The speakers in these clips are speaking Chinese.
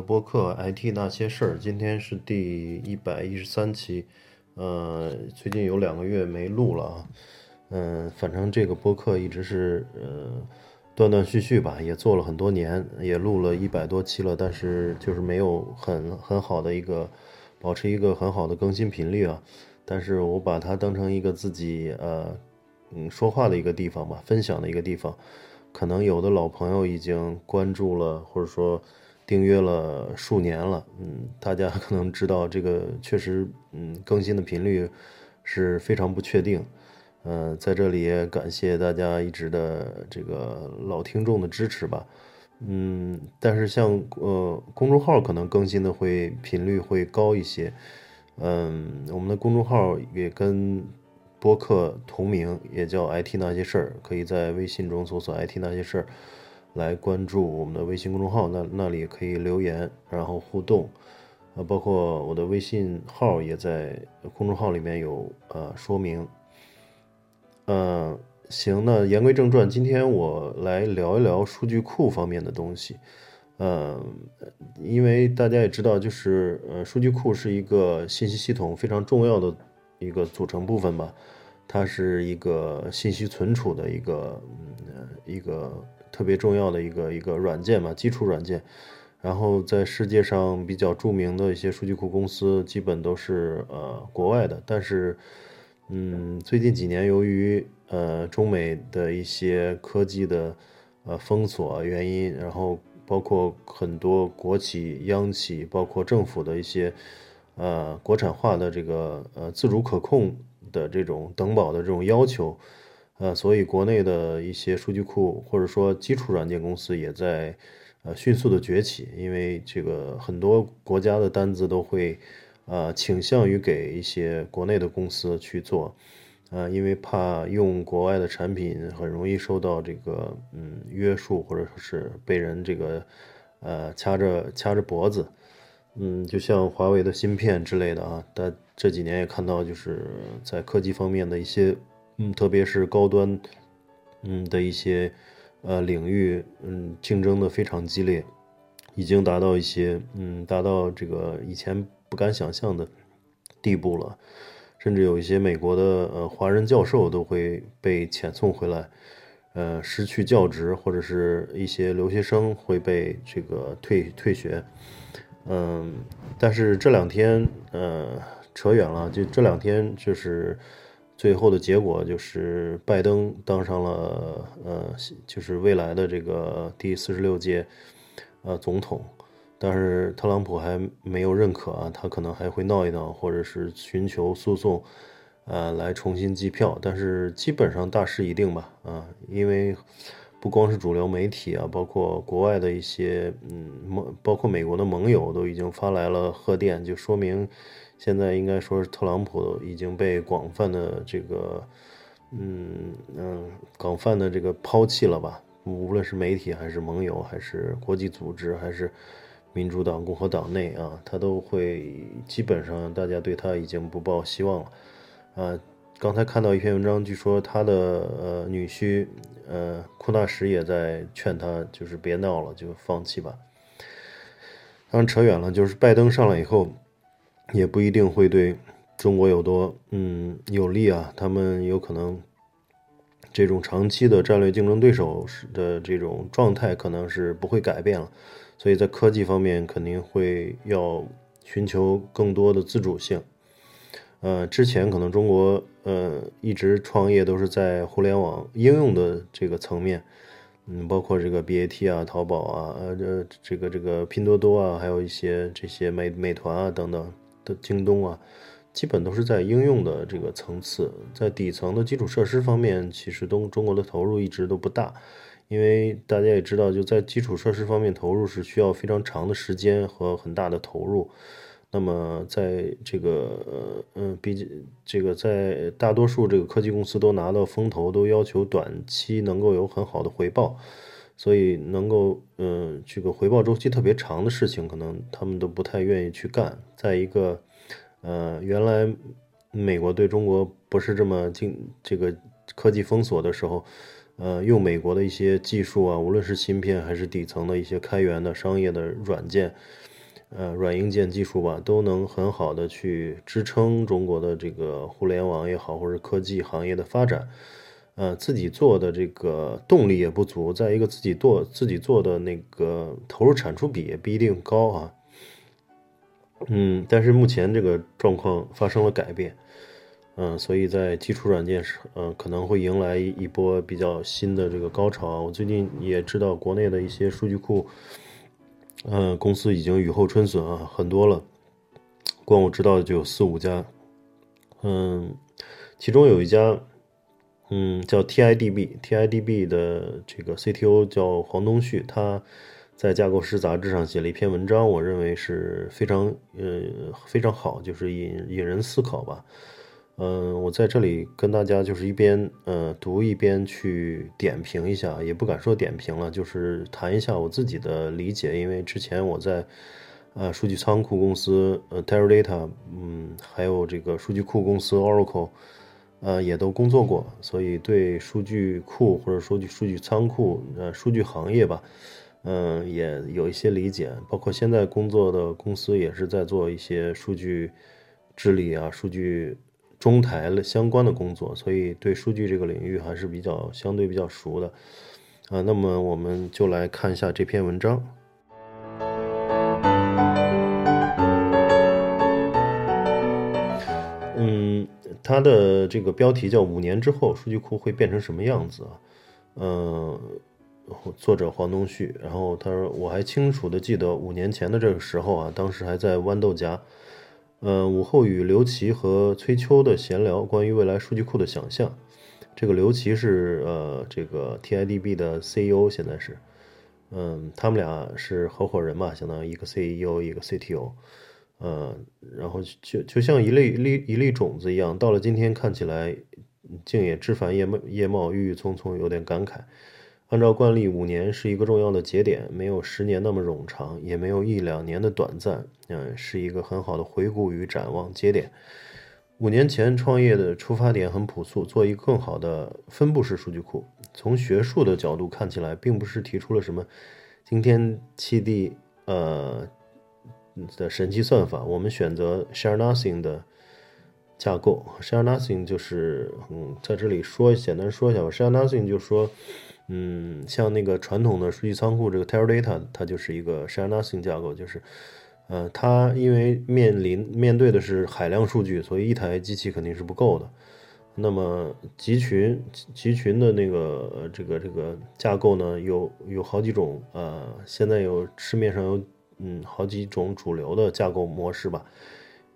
播客《IT 那些事儿》。今天是第一百一十三期，呃，最近有两个月没录了啊。嗯，反正这个播客一直是呃断断续续吧，也做了很多年，也录了一百多期了，但是就是没有很很好的一个保持一个很好的更新频率啊。但是我把它当成一个自己呃嗯说话的一个地方吧，分享的一个地方。可能有的老朋友已经关注了，或者说订阅了数年了，嗯，大家可能知道这个确实，嗯，更新的频率是非常不确定，嗯，在这里也感谢大家一直的这个老听众的支持吧，嗯，但是像呃公众号可能更新的会频率会高一些，嗯，我们的公众号也跟。播客同名也叫 IT 那些事儿，可以在微信中搜索 IT 那些事儿来关注我们的微信公众号，那那里可以留言，然后互动，啊，包括我的微信号也在公众号里面有呃说明。嗯，行，那言归正传，今天我来聊一聊数据库方面的东西。嗯，因为大家也知道，就是呃，数据库是一个信息系统非常重要的。一个组成部分吧，它是一个信息存储的一个嗯一个特别重要的一个一个软件嘛，基础软件。然后在世界上比较著名的一些数据库公司，基本都是呃国外的。但是嗯，最近几年由于呃中美的一些科技的呃封锁原因，然后包括很多国企、央企，包括政府的一些。呃，国产化的这个呃自主可控的这种等保的这种要求，呃，所以国内的一些数据库或者说基础软件公司也在呃迅速的崛起，因为这个很多国家的单子都会呃倾向于给一些国内的公司去做，呃，因为怕用国外的产品很容易受到这个嗯约束，或者说是被人这个呃掐着掐着脖子。嗯，就像华为的芯片之类的啊，但这几年也看到，就是在科技方面的一些，嗯，特别是高端，嗯的一些，呃领域，嗯，竞争的非常激烈，已经达到一些，嗯，达到这个以前不敢想象的地步了，甚至有一些美国的呃华人教授都会被遣送回来，呃，失去教职，或者是一些留学生会被这个退退学。嗯，但是这两天，呃，扯远了。就这两天，就是最后的结果，就是拜登当上了，呃，就是未来的这个第四十六届，呃，总统。但是特朗普还没有认可啊，他可能还会闹一闹，或者是寻求诉讼，呃，来重新计票。但是基本上大势已定吧，啊，因为。不光是主流媒体啊，包括国外的一些，嗯，盟，包括美国的盟友都已经发来了贺电，就说明现在应该说是特朗普已经被广泛的这个，嗯嗯，广泛的这个抛弃了吧？无论是媒体还是盟友，还是国际组织，还是民主党、共和党内啊，他都会基本上大家对他已经不抱希望了，啊。刚才看到一篇文章，据说他的呃女婿呃库纳什也在劝他，就是别闹了，就放弃吧。当然扯远了，就是拜登上来以后，也不一定会对中国有多嗯有利啊。他们有可能这种长期的战略竞争对手的这种状态可能是不会改变了，所以在科技方面肯定会要寻求更多的自主性。呃，之前可能中国呃一直创业都是在互联网应用的这个层面，嗯，包括这个 BAT 啊、淘宝啊、呃这这个这个拼多多啊，还有一些这些美美团啊等等的京东啊，基本都是在应用的这个层次，在底层的基础设施方面，其实东中国的投入一直都不大，因为大家也知道，就在基础设施方面投入是需要非常长的时间和很大的投入。那么，在这个呃嗯，毕竟这个在大多数这个科技公司都拿到风投，都要求短期能够有很好的回报，所以能够嗯这个回报周期特别长的事情，可能他们都不太愿意去干。再一个，呃，原来美国对中国不是这么竞这个科技封锁的时候，呃，用美国的一些技术啊，无论是芯片还是底层的一些开源的商业的软件，呃，软硬件技术吧，都能很好的去支撑中国的这个互联网也好，或者科技行业的发展。呃，自己做的这个动力也不足，再一个自己做自己做的那个投入产出比也不一定高啊。嗯，但是目前这个状况发生了改变，嗯，所以在基础软件上，嗯，可能会迎来一波比较新的这个高潮。我最近也知道国内的一些数据库，嗯，公司已经雨后春笋啊，很多了，光我知道的就有四五家，嗯，其中有一家。嗯，叫 TIDB，TIDB 的这个 CTO 叫黄东旭，他在架构师杂志上写了一篇文章，我认为是非常呃非常好，就是引引人思考吧。嗯，我在这里跟大家就是一边呃读一边去点评一下，也不敢说点评了，就是谈一下我自己的理解，因为之前我在呃数据仓库公司呃 Teradata，嗯，还有这个数据库公司 Oracle。呃，也都工作过，所以对数据库或者说数据仓库，呃，数据行业吧，嗯，也有一些理解。包括现在工作的公司也是在做一些数据治理啊、数据中台了相关的工作，所以对数据这个领域还是比较相对比较熟的。啊，那么我们就来看一下这篇文章。它的这个标题叫“五年之后数据库会变成什么样子”啊？嗯，作者黄东旭。然后他说：“我还清楚的记得五年前的这个时候啊，当时还在豌豆荚。嗯，午后与刘琦和崔秋的闲聊，关于未来数据库的想象。这个刘琦是呃这个 TIDB 的 CEO，现在是，嗯，他们俩是合伙人嘛，相当于一个 CEO，一个 CTO。”呃，然后就就像一粒粒一粒种子一样，到了今天看起来，竟也枝繁叶茂，叶茂郁郁葱葱，有点感慨。按照惯例，五年是一个重要的节点，没有十年那么冗长，也没有一两年的短暂，嗯，是一个很好的回顾与展望节点。五年前创业的出发点很朴素，做一个更好的分布式数据库。从学术的角度看起来，并不是提出了什么惊天泣地，呃。的神奇算法，我们选择 Share Nothing 的架构。Share Nothing 就是，嗯，在这里说简单说一下吧。Share Nothing 就说，嗯，像那个传统的数据仓库这个 Teradata，它就是一个 Share Nothing 架构，就是，呃，它因为面临面对的是海量数据，所以一台机器肯定是不够的。那么集群集群的那个这个这个架构呢，有有好几种，呃，现在有市面上有。嗯，好几种主流的架构模式吧。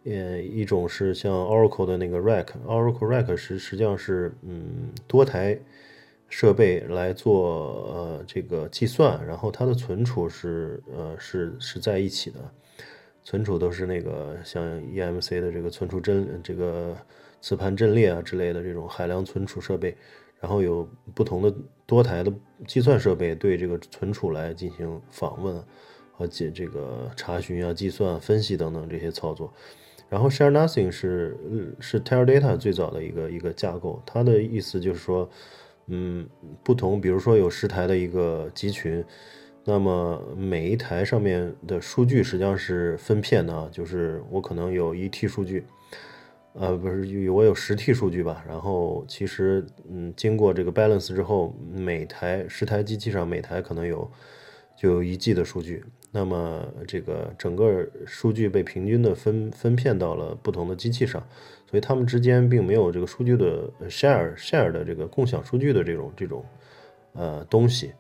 呃，一种是像 Oracle 的那个 Rack，Oracle Rack 实实际上是嗯多台设备来做呃这个计算，然后它的存储是呃是是在一起的，存储都是那个像 EMC 的这个存储阵这个磁盘阵列啊之类的这种海量存储设备，然后有不同的多台的计算设备对这个存储来进行访问。和解这个查询啊、计算、分析等等这些操作，然后 Share Nothing 是是 Teradata 最早的一个一个架构，它的意思就是说，嗯，不同，比如说有十台的一个集群，那么每一台上面的数据实际上是分片的啊，就是我可能有一 T 数据，呃，不是，我有十 T 数据吧，然后其实嗯，经过这个 balance 之后，每台十台机器上每台可能有就有一 G 的数据。那么这个整个数据被平均的分分片到了不同的机器上，所以它们之间并没有这个数据的 share share 的这个共享数据的这种这种呃东西。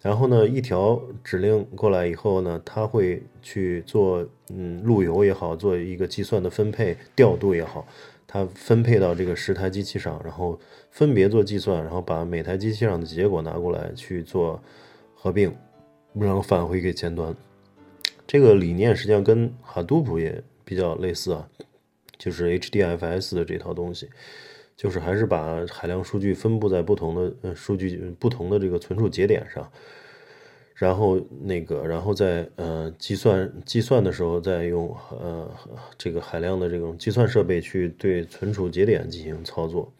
然后呢，一条指令过来以后呢，它会去做嗯路由也好，做一个计算的分配调度也好，它分配到这个十台机器上，然后分别做计算，然后把每台机器上的结果拿过来去做合并，然后返回给前端。这个理念实际上跟 Hadoop 也比较类似啊，就是 HDFS 的这套东西，就是还是把海量数据分布在不同的呃数据不同的这个存储节点上，然后那个然后在呃计算计算的时候再用呃这个海量的这种计算设备去对存储节点进行操作。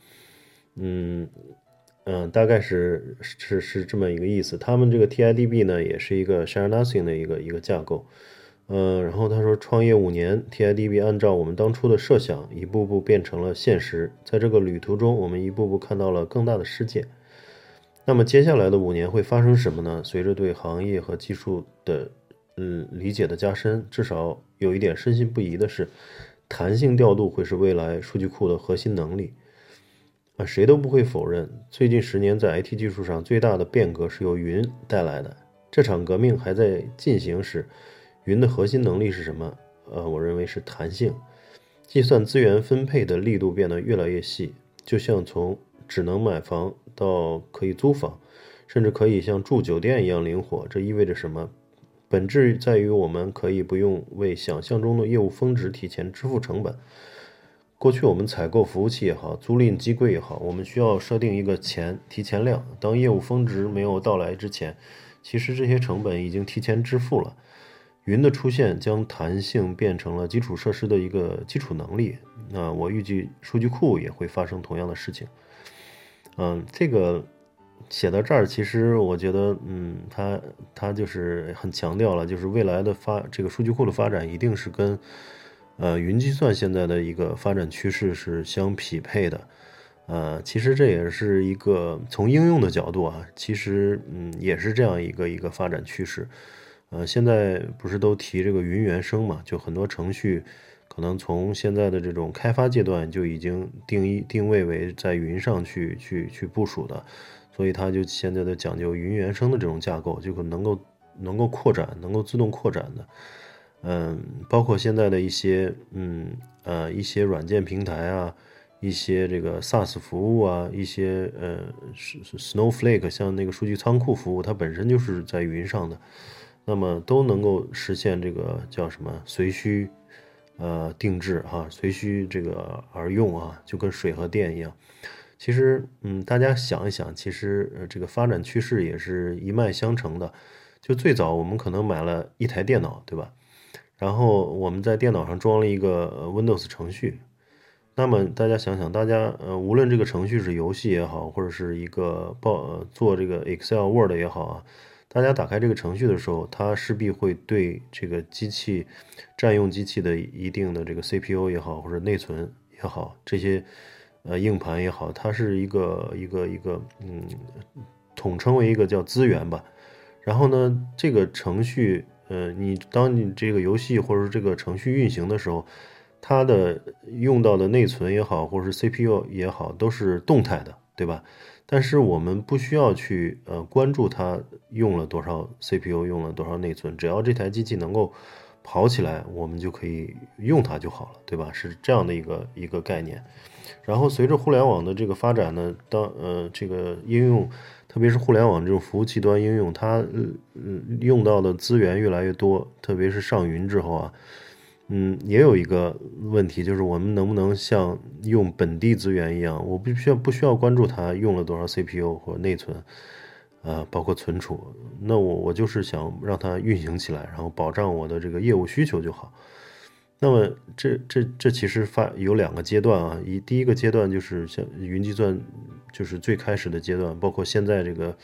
嗯嗯，大概是是是这么一个意思。他们这个 TIDB 呢，也是一个 Share Nothing 的一个一个架构。嗯，然后他说，创业五年，TIDB 按照我们当初的设想，一步步变成了现实。在这个旅途中，我们一步步看到了更大的世界。那么接下来的五年会发生什么呢？随着对行业和技术的嗯理解的加深，至少有一点深信不疑的是，弹性调度会是未来数据库的核心能力。啊，谁都不会否认，最近十年在 IT 技术上最大的变革是由云带来的。这场革命还在进行时。云的核心能力是什么？呃，我认为是弹性，计算资源分配的力度变得越来越细，就像从只能买房到可以租房，甚至可以像住酒店一样灵活。这意味着什么？本质在于我们可以不用为想象中的业务峰值提前支付成本。过去我们采购服务器也好，租赁机柜也好，我们需要设定一个钱提前量，当业务峰值没有到来之前，其实这些成本已经提前支付了。云的出现将弹性变成了基础设施的一个基础能力。那我预计数据库也会发生同样的事情。嗯，这个写到这儿，其实我觉得，嗯，他他就是很强调了，就是未来的发这个数据库的发展一定是跟呃云计算现在的一个发展趋势是相匹配的。呃，其实这也是一个从应用的角度啊，其实嗯也是这样一个一个发展趋势。呃，现在不是都提这个云原生嘛？就很多程序可能从现在的这种开发阶段就已经定义定位为在云上去去去部署的，所以它就现在的讲究云原生的这种架构，就可能够能够扩展，能够自动扩展的。嗯，包括现在的一些嗯呃一些软件平台啊，一些这个 SaaS 服务啊，一些呃 Snowflake 像那个数据仓库服务，它本身就是在云上的。那么都能够实现这个叫什么随需，呃定制哈，随需这个而用啊，就跟水和电一样。其实，嗯，大家想一想，其实呃这个发展趋势也是一脉相承的。就最早我们可能买了一台电脑，对吧？然后我们在电脑上装了一个 Windows 程序。那么大家想想，大家呃无论这个程序是游戏也好，或者是一个报做这个 Excel、Word 也好啊。大家打开这个程序的时候，它势必会对这个机器占用机器的一定的这个 CPU 也好，或者内存也好，这些呃硬盘也好，它是一个一个一个嗯，统称为一个叫资源吧。然后呢，这个程序呃，你当你这个游戏或者这个程序运行的时候，它的用到的内存也好，或者是 CPU 也好，都是动态的，对吧？但是我们不需要去呃关注它用了多少 CPU，用了多少内存，只要这台机器能够跑起来，我们就可以用它就好了，对吧？是这样的一个一个概念。然后随着互联网的这个发展呢，当呃这个应用，特别是互联网这种服务器端应用，它嗯用到的资源越来越多，特别是上云之后啊。嗯，也有一个问题，就是我们能不能像用本地资源一样，我不需要不需要关注它用了多少 CPU 或内存，啊，包括存储，那我我就是想让它运行起来，然后保障我的这个业务需求就好。那么这这这其实发有两个阶段啊，一第一个阶段就是像云计算，就是最开始的阶段，包括现在这个，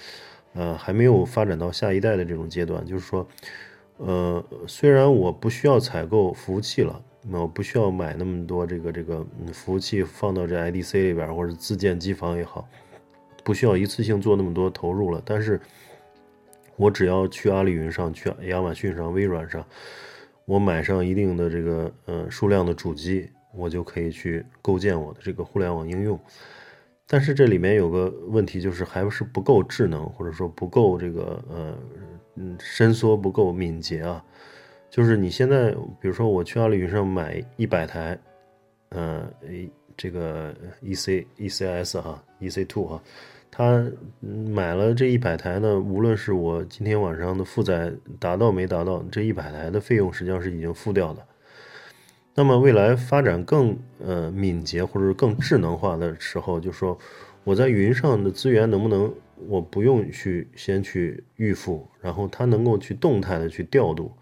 呃，还没有发展到下一代的这种阶段，就是说。呃，虽然我不需要采购服务器了，那我不需要买那么多这个这个服务器放到这 IDC 里边，或者自建机房也好，不需要一次性做那么多投入了。但是，我只要去阿里云上、去亚马逊上、微软上，我买上一定的这个呃数量的主机，我就可以去构建我的这个互联网应用。但是这里面有个问题，就是还是不够智能，或者说不够这个呃。嗯，伸缩不够敏捷啊，就是你现在，比如说我去阿里云上买一百台，呃，这个 E C E C S 哈，E C Two 哈，他买了这一百台呢，无论是我今天晚上的负载达到没达到，这一百台的费用实际上是已经付掉的。那么未来发展更呃敏捷或者更智能化的时候，就说我在云上的资源能不能？我不用去先去预付，然后它能够去动态的去调度，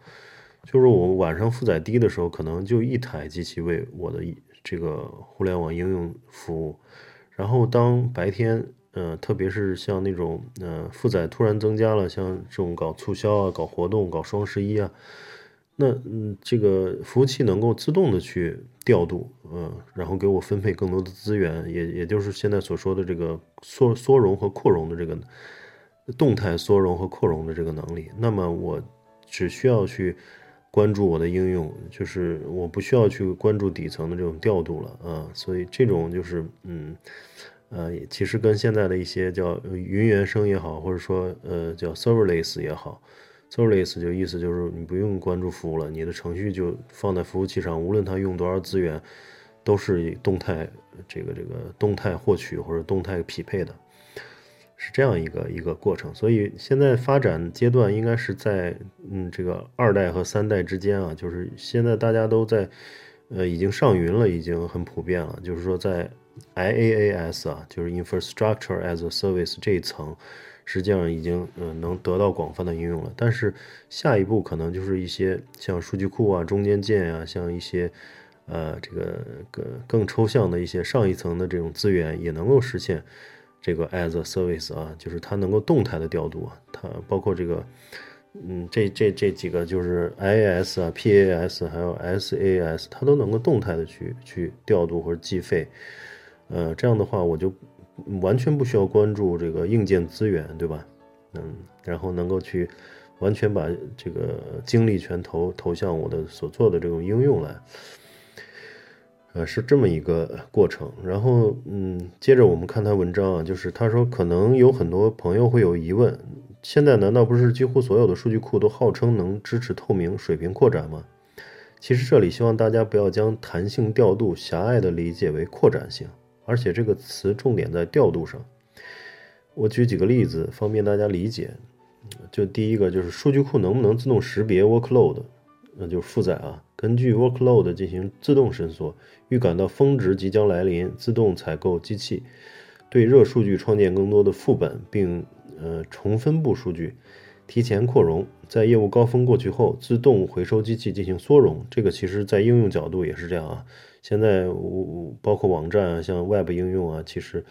就是我晚上负载低的时候，可能就一台机器为我的这个互联网应用服务，然后当白天，呃，特别是像那种，呃，负载突然增加了，像这种搞促销啊、搞活动、搞双十一啊，那嗯，这个服务器能够自动的去调度，嗯，然后给我分配更多的资源，也也就是现在所说的这个缩缩容和扩容的这个动态缩容和扩容的这个能力。那么我只需要去。关注我的应用，就是我不需要去关注底层的这种调度了啊，所以这种就是嗯呃，其实跟现在的一些叫云原生也好，或者说呃叫 serverless 也好，serverless 就意思就是你不用关注服务了，你的程序就放在服务器上，无论它用多少资源，都是动态这个这个动态获取或者动态匹配的。是这样一个一个过程，所以现在发展阶段应该是在嗯这个二代和三代之间啊，就是现在大家都在呃已经上云了，已经很普遍了。就是说在 IaaS 啊，就是 Infrastructure as a Service 这一层，实际上已经嗯能得到广泛的应用了。但是下一步可能就是一些像数据库啊、中间件啊，像一些呃这个更更抽象的一些上一层的这种资源也能够实现。这个 as a service 啊，就是它能够动态的调度啊，它包括这个，嗯，这这这几个就是 I A S 啊、P A S 还有 SaaS，它都能够动态的去去调度或者计费，呃，这样的话我就完全不需要关注这个硬件资源，对吧？嗯，然后能够去完全把这个精力全投投向我的所做的这种应用来。呃，是这么一个过程。然后，嗯，接着我们看他文章啊，就是他说，可能有很多朋友会有疑问：现在难道不是几乎所有的数据库都号称能支持透明水平扩展吗？其实这里希望大家不要将弹性调度狭隘的理解为扩展性，而且这个词重点在调度上。我举几个例子方便大家理解。就第一个就是数据库能不能自动识别 workload，那就是负载啊。根据 workload 进行自动伸缩，预感到峰值即将来临，自动采购机器，对热数据创建更多的副本，并呃重分布数据，提前扩容，在业务高峰过去后，自动回收机器进行缩容。这个其实在应用角度也是这样啊。现在我我包括网站啊，像 Web 应用啊，其实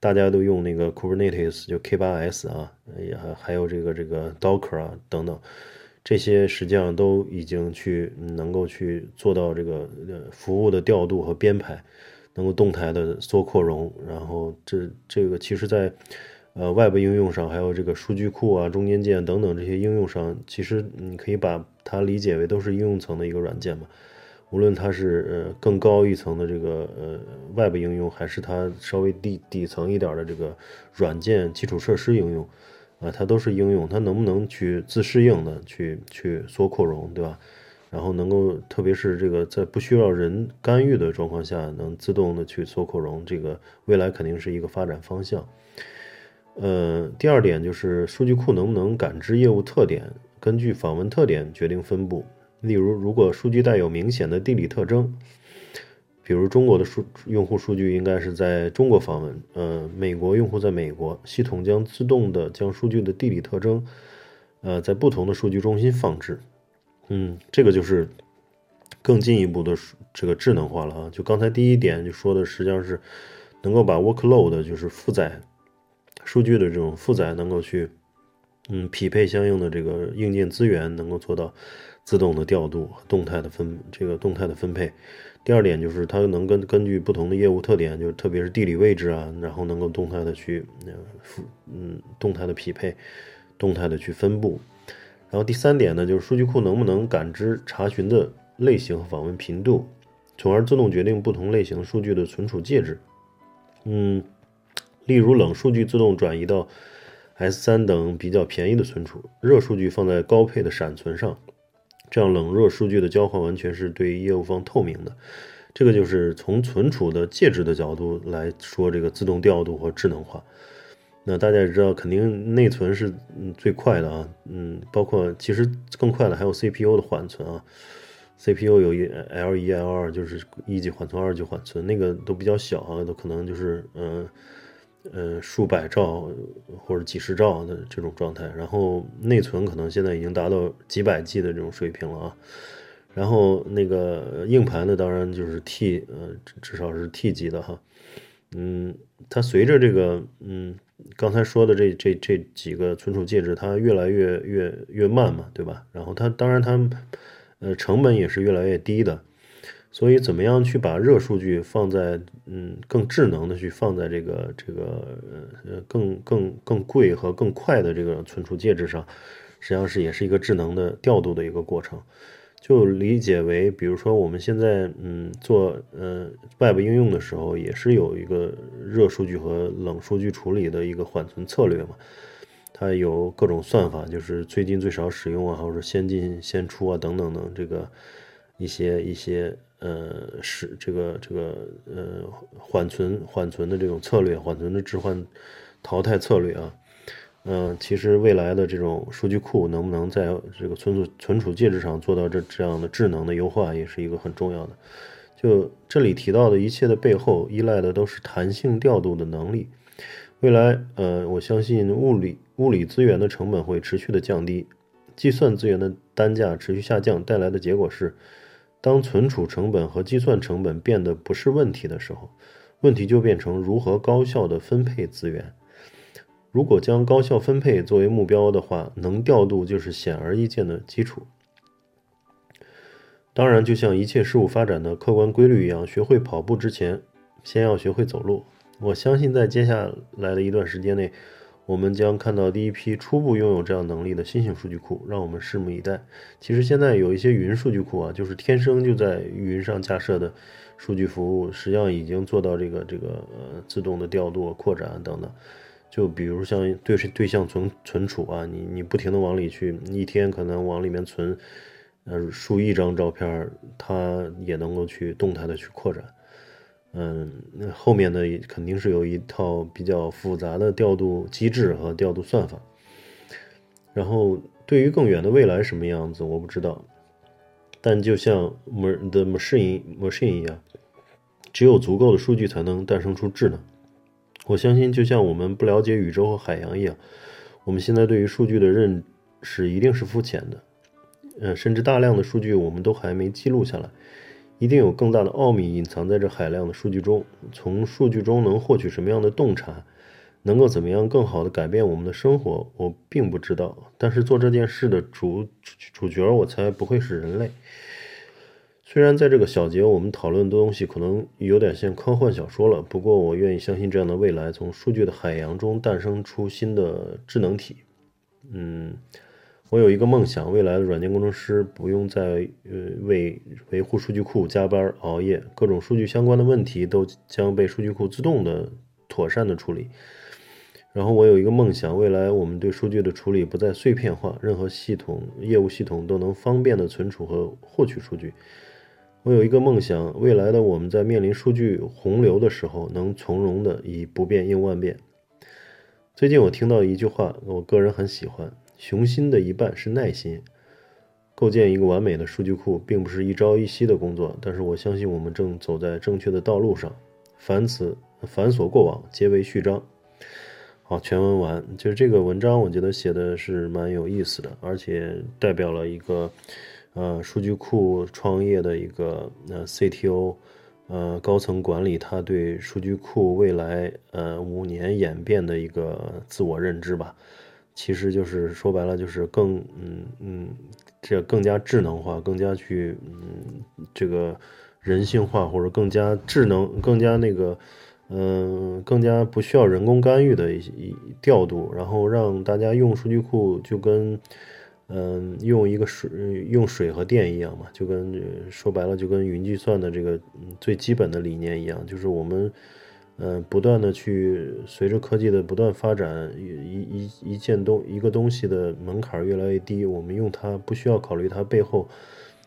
大家都用那个 Kubernetes，就 K8s 啊，也还有这个这个 Docker 啊等等。这些实际上都已经去能够去做到这个服务的调度和编排，能够动态的缩扩容，然后这这个其实在呃外部应用上，还有这个数据库啊、中间件等等这些应用上，其实你可以把它理解为都是应用层的一个软件嘛。无论它是呃更高一层的这个呃外部应用，还是它稍微底底层一点的这个软件基础设施应用。啊，它都是应用，它能不能去自适应的去去缩扩容，对吧？然后能够，特别是这个在不需要人干预的状况下，能自动的去缩扩容，这个未来肯定是一个发展方向。呃，第二点就是数据库能不能感知业务特点，根据访问特点决定分布。例如，如果数据带有明显的地理特征。比如中国的数用户数据应该是在中国访问，呃，美国用户在美国，系统将自动的将数据的地理特征，呃，在不同的数据中心放置，嗯，这个就是更进一步的这个智能化了啊。就刚才第一点就说的，实际上是能够把 workload 就是负载数据的这种负载能够去，嗯，匹配相应的这个硬件资源，能够做到自动的调度和、动态的分这个动态的分配。第二点就是它能根根据不同的业务特点，就是特别是地理位置啊，然后能够动态的去，嗯，动态的匹配，动态的去分布。然后第三点呢，就是数据库能不能感知查询的类型和访问频度，从而自动决定不同类型数据的存储介质。嗯，例如冷数据自动转移到 S3 等比较便宜的存储，热数据放在高配的闪存上。这样冷热数据的交换完全是对业务方透明的，这个就是从存储的介质的角度来说，这个自动调度和智能化。那大家也知道，肯定内存是嗯最快的啊，嗯，包括其实更快的还有 CPU 的缓存啊，CPU 有一 L 一 L 二，就是一级缓存、二级缓存，那个都比较小啊，都可能就是嗯。呃数百兆或者几十兆的这种状态，然后内存可能现在已经达到几百 G 的这种水平了啊。然后那个硬盘呢，当然就是 T，呃，至少是 T 级的哈。嗯，它随着这个，嗯，刚才说的这这这几个存储介质，它越来越越越慢嘛，对吧？然后它当然它，呃，成本也是越来越低的。所以，怎么样去把热数据放在嗯更智能的去放在这个这个呃更更更贵和更快的这个存储介质上，实际上是也是一个智能的调度的一个过程。就理解为，比如说我们现在嗯做呃 Web 应用的时候，也是有一个热数据和冷数据处理的一个缓存策略嘛。它有各种算法，就是最近最少使用啊，或者先进先出啊等等等这个一些一些呃是这个这个呃缓存缓存的这种策略，缓存的置换淘汰策略啊。嗯，其实未来的这种数据库能不能在这个存储存储介质上做到这这样的智能的优化，也是一个很重要的。就这里提到的一切的背后，依赖的都是弹性调度的能力。未来，呃，我相信物理物理资源的成本会持续的降低，计算资源的单价持续下降，带来的结果是，当存储成本和计算成本变得不是问题的时候，问题就变成如何高效的分配资源。如果将高效分配作为目标的话，能调度就是显而易见的基础。当然，就像一切事物发展的客观规律一样，学会跑步之前，先要学会走路。我相信，在接下来的一段时间内，我们将看到第一批初步拥有这样能力的新型数据库，让我们拭目以待。其实，现在有一些云数据库啊，就是天生就在云上架设的数据服务，实际上已经做到这个这个呃自动的调度、扩展等等。就比如像对对象存存储啊，你你不停的往里去，一天可能往里面存，呃数亿张照片，它也能够去动态的去扩展，嗯，那后面呢肯定是有一套比较复杂的调度机制和调度算法。然后对于更远的未来什么样子我不知道，但就像 the machine machine 一样，只有足够的数据才能诞生出智能。我相信，就像我们不了解宇宙和海洋一样，我们现在对于数据的认识一定是肤浅的。呃，甚至大量的数据我们都还没记录下来，一定有更大的奥秘隐藏在这海量的数据中。从数据中能获取什么样的洞察，能够怎么样更好的改变我们的生活，我并不知道。但是做这件事的主主角，我猜不会是人类。虽然在这个小节我们讨论的东西可能有点像科幻小说了，不过我愿意相信这样的未来，从数据的海洋中诞生出新的智能体。嗯，我有一个梦想，未来的软件工程师不用再呃为维护数据库加班熬夜，各种数据相关的问题都将被数据库自动的妥善的处理。然后我有一个梦想，未来我们对数据的处理不再碎片化，任何系统业务系统都能方便的存储和获取数据。我有一个梦想，未来的我们在面临数据洪流的时候，能从容的以不变应万变。最近我听到一句话，我个人很喜欢：雄心的一半是耐心。构建一个完美的数据库，并不是一朝一夕的工作，但是我相信我们正走在正确的道路上。凡此繁琐过往，皆为序章。好，全文完。就是这个文章，我觉得写的是蛮有意思的，而且代表了一个。呃，数据库创业的一个呃 CTO，呃高层管理，他对数据库未来呃五年演变的一个自我认知吧，其实就是说白了就是更嗯嗯，这更加智能化，更加去嗯这个人性化，或者更加智能，更加那个嗯更加不需要人工干预的一一调度，然后让大家用数据库就跟。嗯，用一个水用水和电一样嘛，就跟说白了就跟云计算的这个最基本的理念一样，就是我们嗯不断的去随着科技的不断发展，一一一件东一个东西的门槛越来越低，我们用它不需要考虑它背后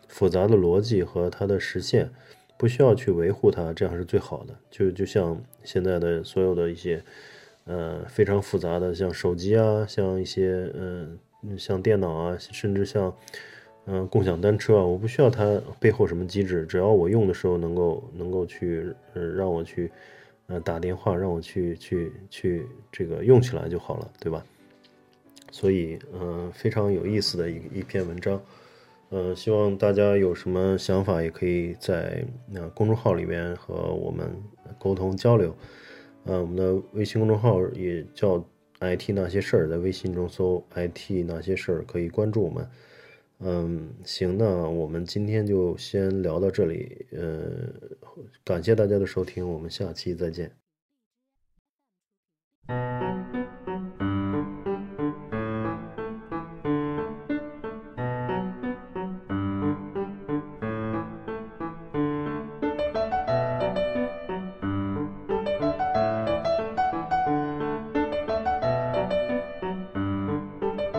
复杂的逻辑和它的实现，不需要去维护它，这样是最好的。就就像现在的所有的一些呃非常复杂的，像手机啊，像一些嗯。像电脑啊，甚至像，嗯，共享单车啊，我不需要它背后什么机制，只要我用的时候能够能够去，呃，让我去，呃，打电话，让我去去去这个用起来就好了，对吧？所以，嗯，非常有意思的一一篇文章，嗯，希望大家有什么想法也可以在那公众号里面和我们沟通交流。呃，我们的微信公众号也叫 IT 那些事儿，在微信中搜 IT 那些事儿可以关注我们。嗯，行，那我们今天就先聊到这里。呃，感谢大家的收听，我们下期再见。